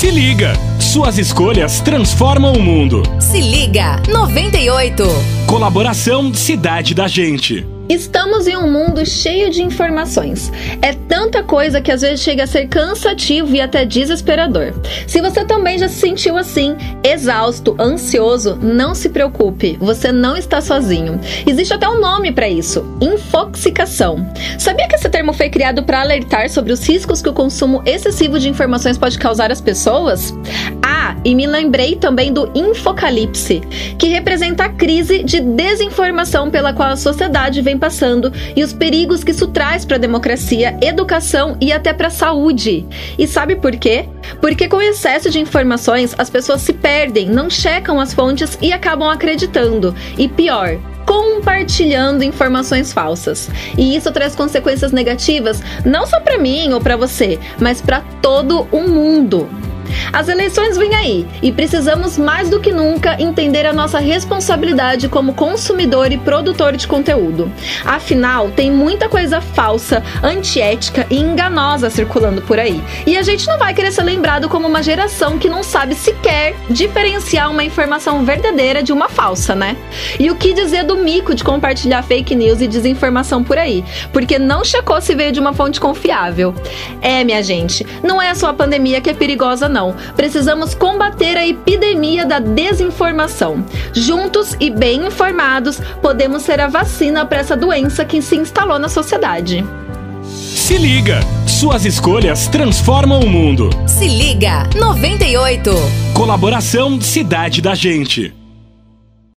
Se liga! Suas escolhas transformam o mundo. Se liga! 98. Colaboração Cidade da Gente. Estamos em um mundo cheio de informações. É tanta coisa que às vezes chega a ser cansativo e até desesperador. Se você também já se sentiu assim, exausto, ansioso, não se preocupe, você não está sozinho. Existe até um nome para isso: infoxicação. Sabia que esse termo foi criado para alertar sobre os riscos que o consumo excessivo de informações pode causar às pessoas? E me lembrei também do infocalipse, que representa a crise de desinformação pela qual a sociedade vem passando e os perigos que isso traz para a democracia, educação e até para a saúde. E sabe por quê? Porque com o excesso de informações, as pessoas se perdem, não checam as fontes e acabam acreditando. E pior, compartilhando informações falsas. E isso traz consequências negativas não só para mim ou para você, mas para todo o mundo. As eleições vêm aí e precisamos mais do que nunca entender a nossa responsabilidade como consumidor e produtor de conteúdo. Afinal, tem muita coisa falsa, antiética e enganosa circulando por aí. E a gente não vai querer ser lembrado como uma geração que não sabe sequer diferenciar uma informação verdadeira de uma falsa, né? E o que dizer do mico de compartilhar fake news e desinformação por aí? Porque não checou se veio de uma fonte confiável. É, minha gente, não é só a pandemia que é perigosa, não não. Precisamos combater a epidemia da desinformação. Juntos e bem informados, podemos ser a vacina para essa doença que se instalou na sociedade. Se liga! Suas escolhas transformam o mundo. Se liga! 98. Colaboração Cidade da Gente.